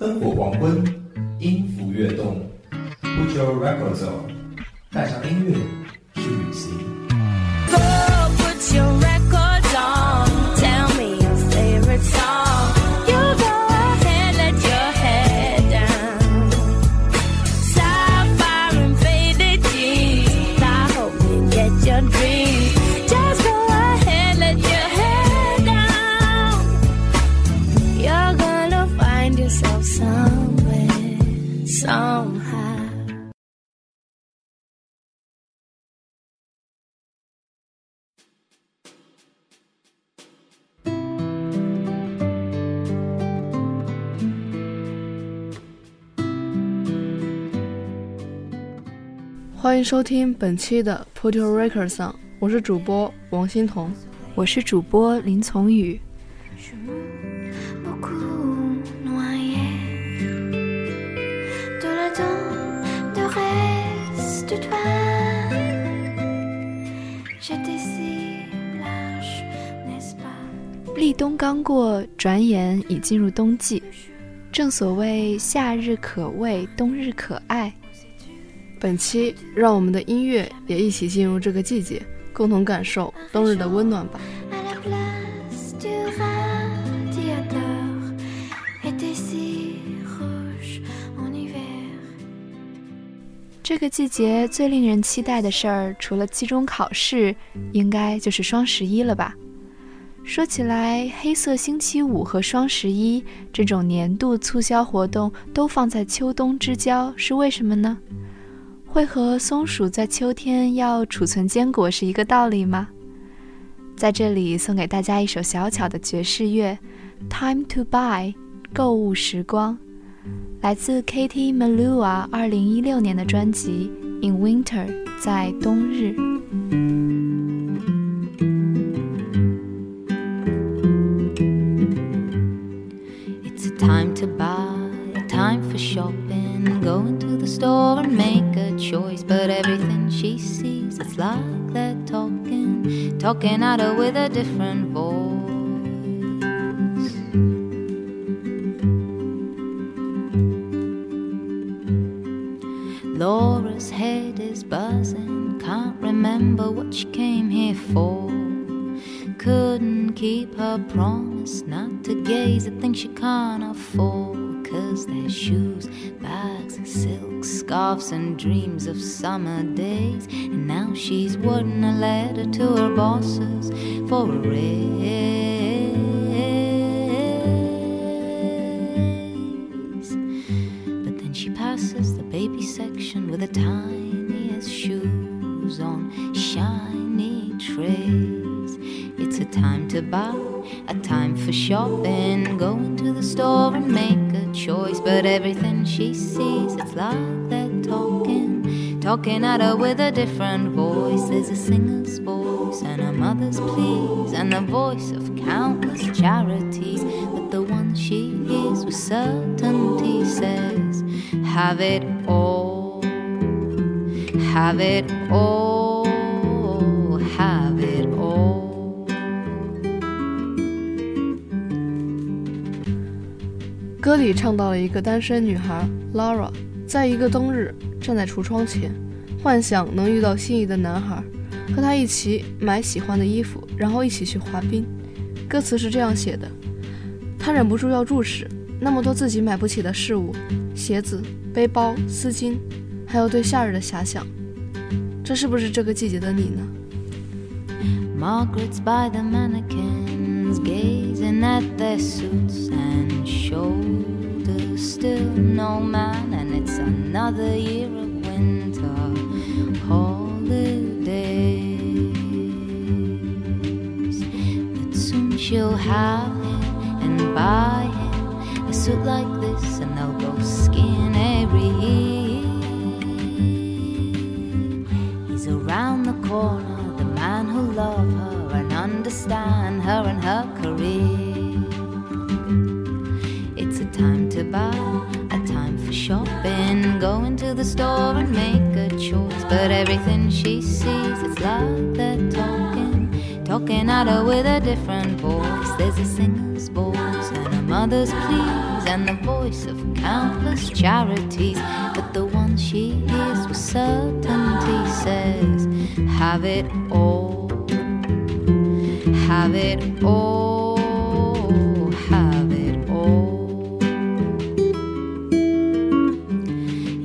灯火黄昏，音符跃动，Put your records on，带上音乐去旅行。欢迎收听本期的 Put Your Records On，我是主播王欣彤，我是主播林从宇。立冬刚过，转眼已进入冬季。正所谓夏日可畏，冬日可爱。本期让我们的音乐也一起进入这个季节，共同感受冬日的温暖吧。这个季节最令人期待的事儿，除了期中考试，应该就是双十一了吧？说起来，黑色星期五和双十一这种年度促销活动都放在秋冬之交，是为什么呢？会和松鼠在秋天要储存坚果是一个道理吗？在这里送给大家一首小巧的爵士乐，《Time to Buy》购物时光。来自 Katie Melua 二零一六年的专辑《In Winter》在冬日。It's a time to buy, a time for shopping. Store and make a choice. But everything she sees, it's like they're talking, talking at her with a different voice. Laura's head is buzzing, can't remember what she came here for. Couldn't keep her promise not to gaze at things she can't afford. Cause there's shoes, and dreams of summer days. And now she's wording a letter to her bosses for a raise. But then she passes the baby section with the tiniest shoes on shiny trays. It's a time to buy, a time for shopping. going to the store But everything she sees, it's like they're talking, talking at her with a different voice. There's a singer's voice and a mother's pleas, and the voice of countless charities. But the one she hears with certainty says, Have it all, have it all, 歌里唱到了一个单身女孩 Laura，在一个冬日站在橱窗前，幻想能遇到心仪的男孩，和他一起买喜欢的衣服，然后一起去滑冰。歌词是这样写的：她忍不住要注视那么多自己买不起的事物，鞋子、背包、丝巾，还有对夏日的遐想。这是不是这个季节的你呢？Margaret's by the mannequin gazing at their suits and shoulders. Still no man, and it's another year of winter holidays. But soon she'll have him and buy him a suit like this, and they'll go skiing every year. He's around the corner, the man who'll love her her and her career. It's a time to buy, a time for shopping. Go into the store and make a choice. But everything she sees, it's like they're talking, talking at her with a different voice. There's a singer's voice and a mother's pleas, and the voice of countless charities. But the one she hears with certainty says, Have it all, have it all, have it all.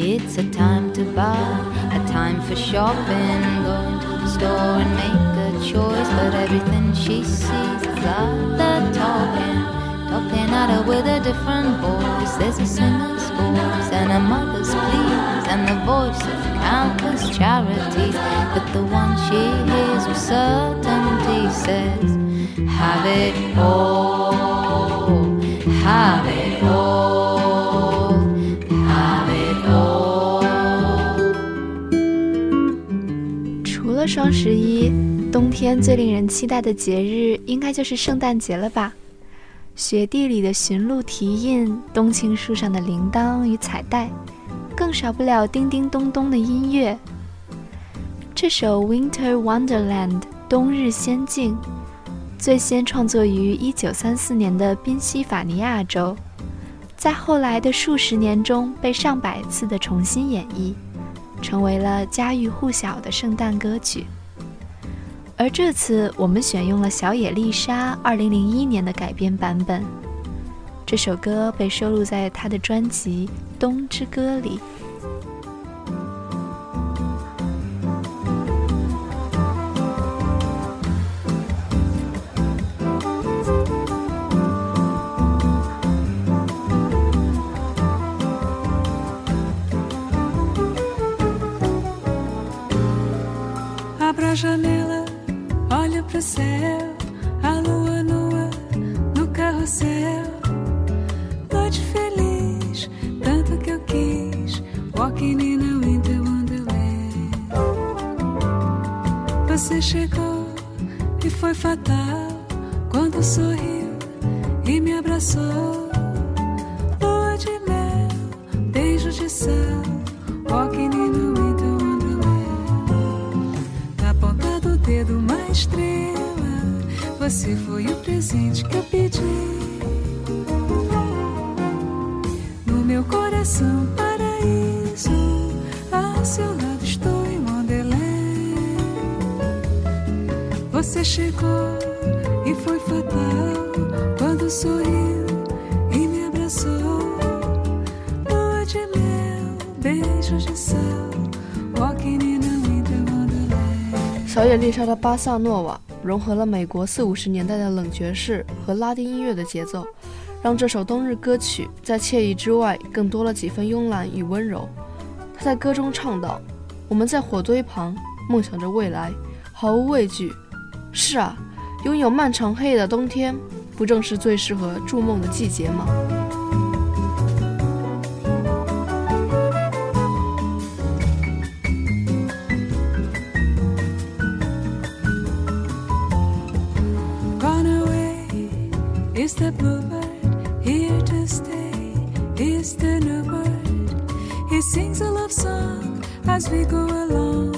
It's a time to buy, a time for shopping, going to the store and make a choice. But everything she sees is like the talking, talking at her with a different voice. There's a singer's voice and a mother's pleas and the voice of countless charities. But the one she hears with certainty says, Have it all, have it all, have it all. 除了双十一，冬天最令人期待的节日应该就是圣诞节了吧？雪地里的驯鹿蹄印，冬青树上的铃铛与彩带，更少不了叮叮咚咚的音乐。这首《Winter Wonderland》冬日仙境，最先创作于1934年的宾夕法尼亚州，在后来的数十年中被上百次的重新演绎。成为了家喻户晓的圣诞歌曲。而这次我们选用了小野丽莎2001年的改编版本。这首歌被收录在他的专辑《冬之歌》里。Você foi o presente que eu pedi. No meu coração, paraíso. Ao seu lado estou em Wonderland. Você chegou e foi fatal quando sorriu e me abraçou. Lua de mel, beijos de sal. Walking in a winter wonderland. 小野丽莎的《巴萨诺瓦》 融合了美国四五十年代的冷爵士和拉丁音乐的节奏，让这首冬日歌曲在惬意之外更多了几分慵懒与温柔。他在歌中唱道：“我们在火堆旁梦想着未来，毫无畏惧。是啊，拥有漫长黑夜的冬天，不正是最适合筑梦的季节吗？” As we go along,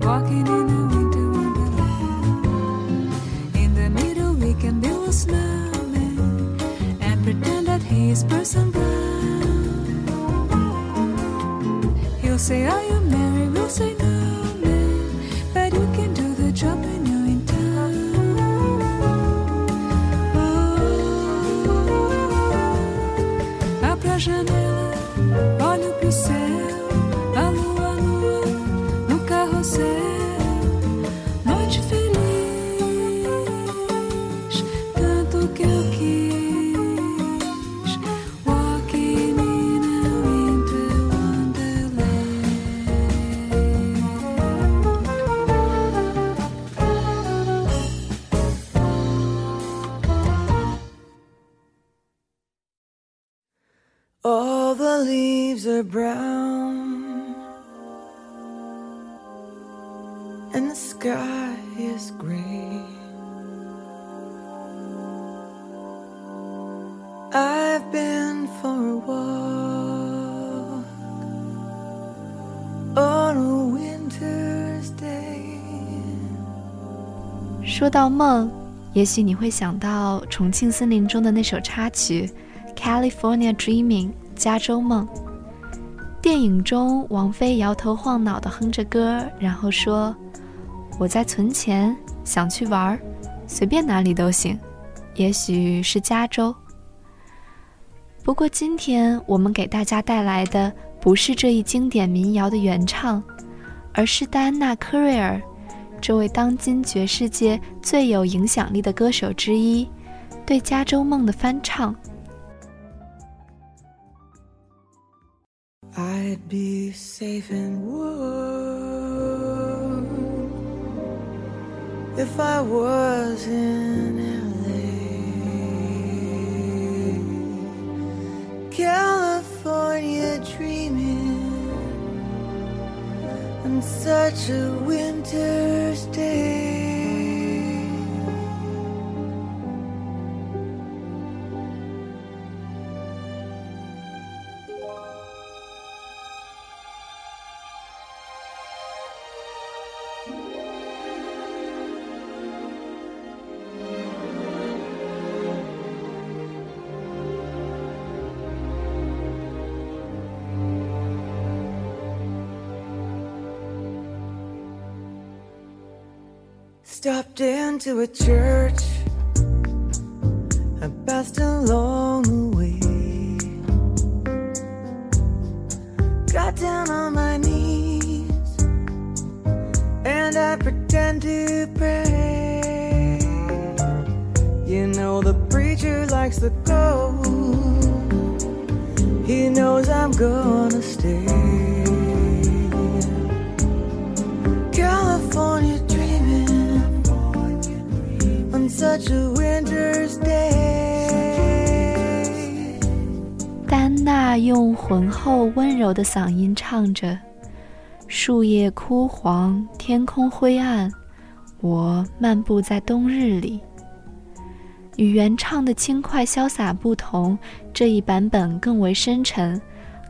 walking in a winter wonderland. In the middle, we can build a snowman and pretend that he is Person Brown. He'll say, Are you married? We'll say, No, man, but you can do the job when you're in town. Oh, 说到梦，也许你会想到《重庆森林》中的那首插曲《California Dreaming，加州梦。电影中，王菲摇头晃脑地哼着歌，然后说：“我在存钱，想去玩儿，随便哪里都行，也许是加州。”不过，今天我们给大家带来的不是这一经典民谣的原唱，而是戴安娜·科瑞尔，这位当今爵士界最有影响力的歌手之一，对《加州梦》的翻唱。I'd be safe and warm if I was in LA, such a winter's day. Stopped into a church. I passed along the way. Got down on my knees. And I pretend to pray. You know the preacher likes the go He knows I'm gonna stay such a winter's day. 戴安娜用浑厚温柔的嗓音唱着：“树叶枯黄，天空灰暗，我漫步在冬日里。”与原唱的轻快潇洒不同，这一版本更为深沉，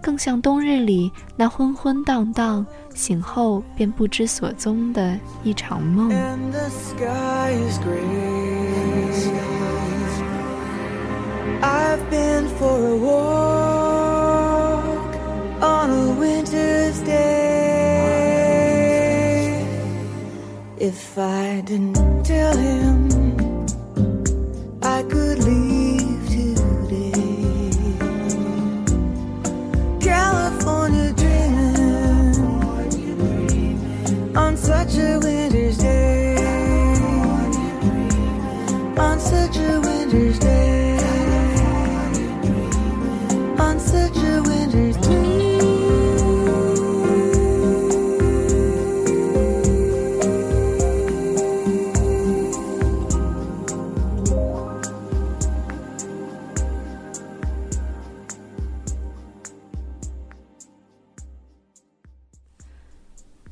更像冬日里那昏昏荡荡、醒后便不知所踪的一场梦。And the sky is gray. I've been for a walk on a winter's day. If I didn't tell him I could leave today, California dreaming on such a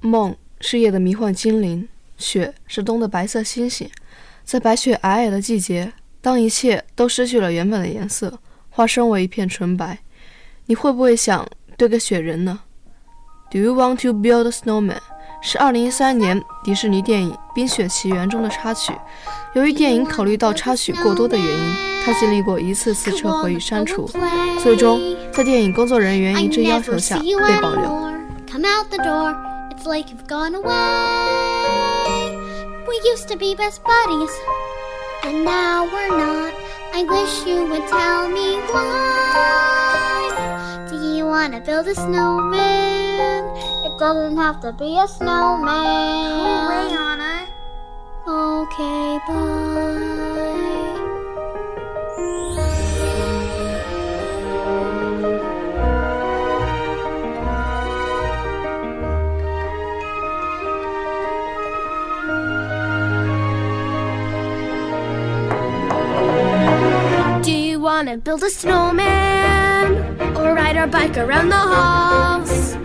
梦是夜的迷幻精灵，雪是冬的白色星星。在白雪皑皑的季节，当一切都失去了原本的颜色，化身为一片纯白，你会不会想堆个雪人呢？Do you want to build a snowman？是2013年迪士尼电影《冰雪奇缘》中的插曲。由于电影考虑到插曲过多的原因，它经历过一次次撤回与删除，最终在电影工作人员一致要求下被保留。Come out the door, it's like you've gone away. We used to be best buddies, and now we're not. I wish you would tell me why. Do you want to build a snowman? It doesn't have to be a snowman. Hooray, Anna. Okay, bye. Do you wanna build a snowman or ride our bike around the halls?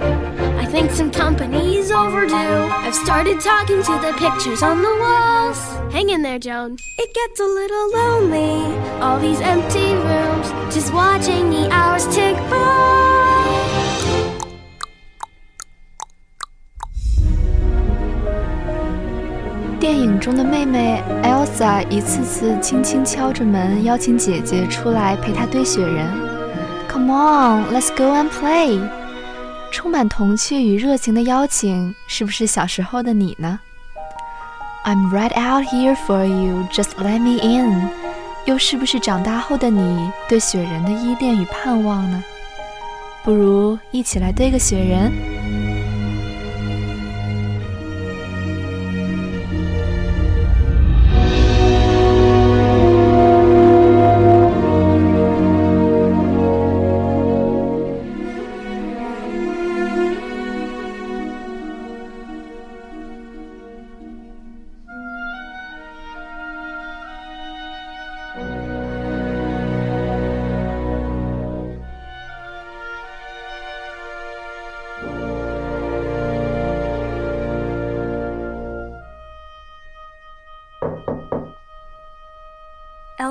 I think some company's overdue. I've started talking to the pictures on the walls. Hang in there, Joan. It gets a little lonely, all these empty rooms, just watching the hours tick by. 电影 中的妹妹 Elsa 一次次轻轻敲着门，邀请姐姐出来陪她堆雪人。 Come on, let's go and play！充满童趣与热情的邀请，是不是小时候的你呢？I'm right out here for you, just let me in。又是不是长大后的你对雪人的依恋与盼望呢？不如一起来堆个雪人。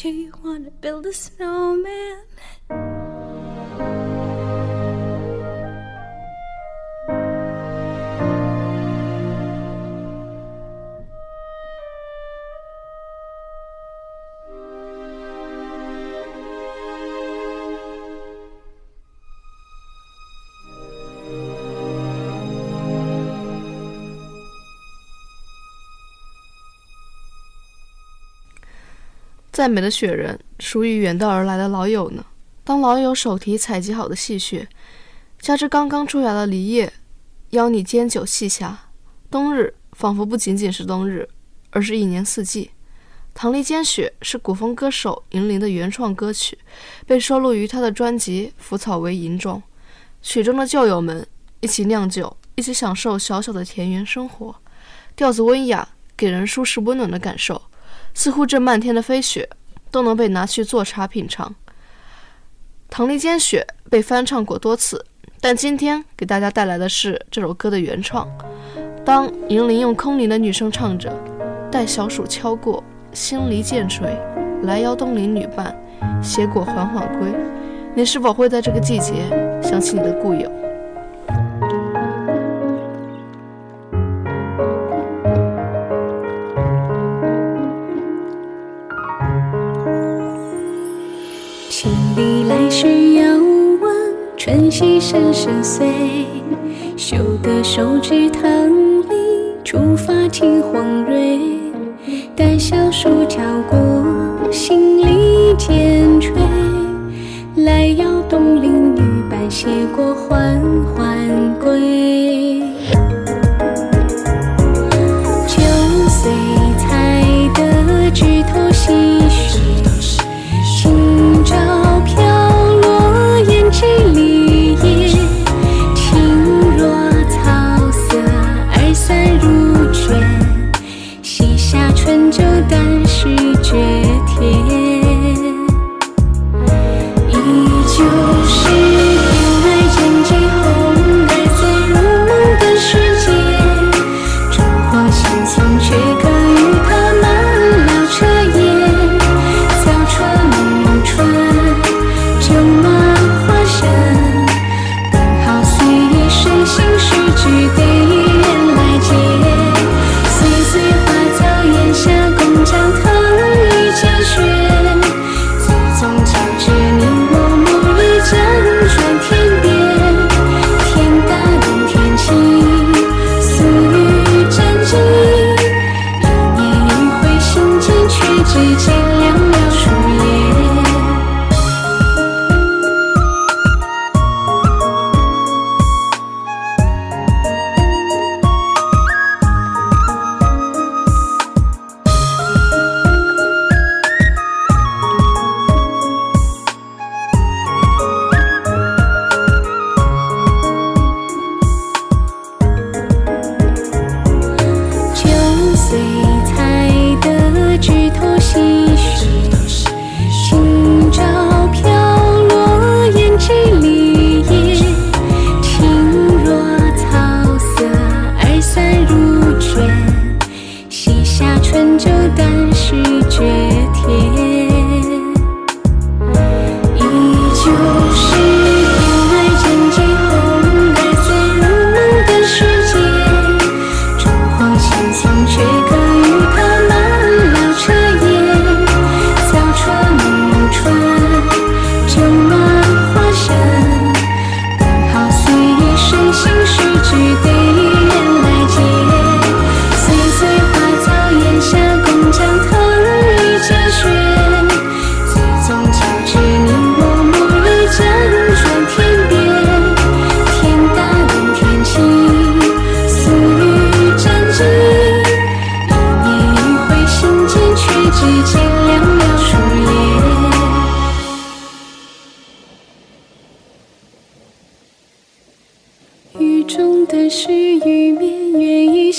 Do you want to build a snowman? 再美的雪人，属于远道而来的老友呢。当老友手提采集好的细雪，加之刚刚出芽的梨叶，邀你煎酒细呷。冬日仿佛不仅仅是冬日，而是一年四季。唐梨煎雪是古风歌手银铃的原创歌曲，被收录于他的专辑《腐草为萤》中。曲中的旧友们一起酿酒，一起享受小小的田园生活，调子温雅，给人舒适温暖的感受。似乎这漫天的飞雪都能被拿去做茶品尝。唐丽煎雪被翻唱过多次，但今天给大家带来的是这首歌的原创。当银铃用空灵的女声唱着“待小暑敲过，新梨渐垂，来邀东邻女伴，携果缓缓归”，你是否会在这个季节想起你的故友？是遥望春溪声声碎，修得手指棠梨，初发青黄蕊。待小暑悄过，新梨渐垂，来邀东邻女伴，斜过缓缓归。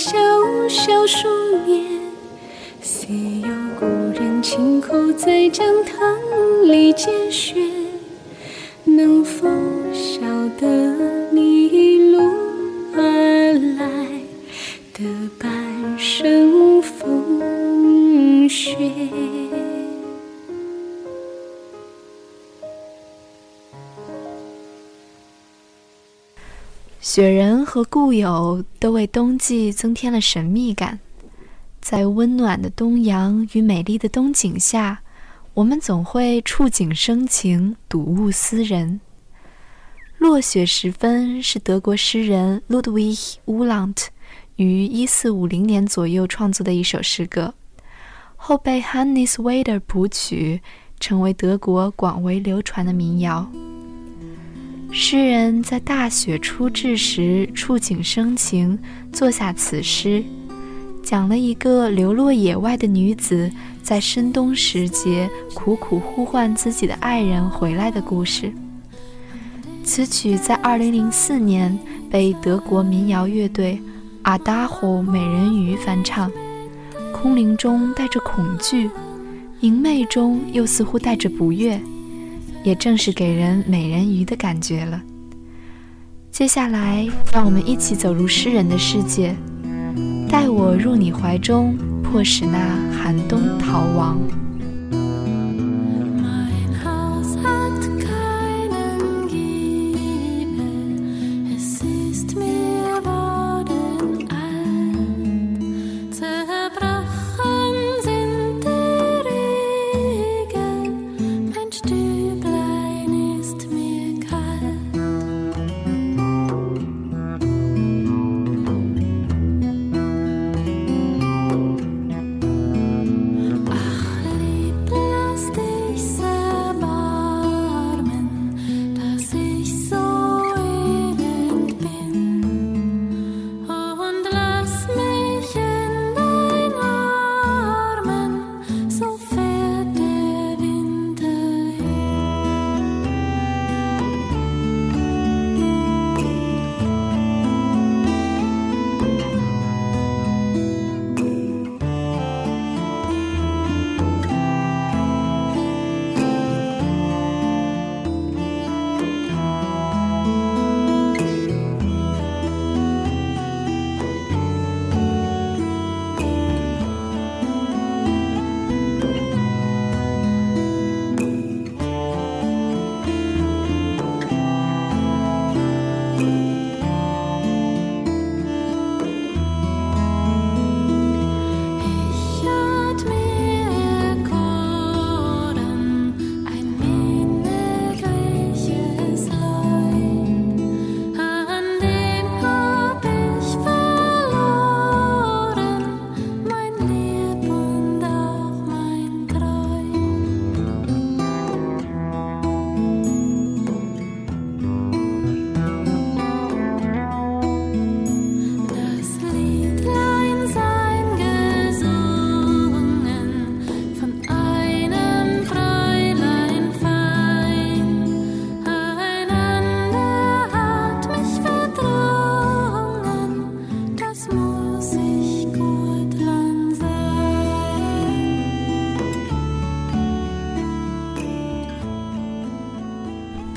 小小树叶。虽有故人轻叩在讲堂里见雪，能否晓得你一路而来的半生风雪？雪人和故友都为冬季增添了神秘感。在温暖的东阳与美丽的冬景下，我们总会触景生情，睹物思人。落雪时分是德国诗人 Ludwig Uhland 于1450年左右创作的一首诗歌，后被 Hannes Wader 谱曲，成为德国广为流传的民谣。诗人在大雪初至时触景生情，作下此诗，讲了一个流落野外的女子在深冬时节苦苦呼唤自己的爱人回来的故事。此曲在2004年被德国民谣乐队阿达霍美人鱼翻唱，空灵中带着恐惧，明媚中又似乎带着不悦。也正是给人美人鱼的感觉了。接下来，让我们一起走入诗人的世界，带我入你怀中，迫使那寒冬逃亡。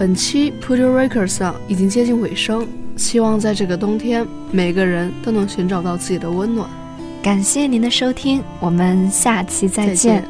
本期 Put Your Records 上已经接近尾声，希望在这个冬天，每个人都能寻找到自己的温暖。感谢您的收听，我们下期再见。再见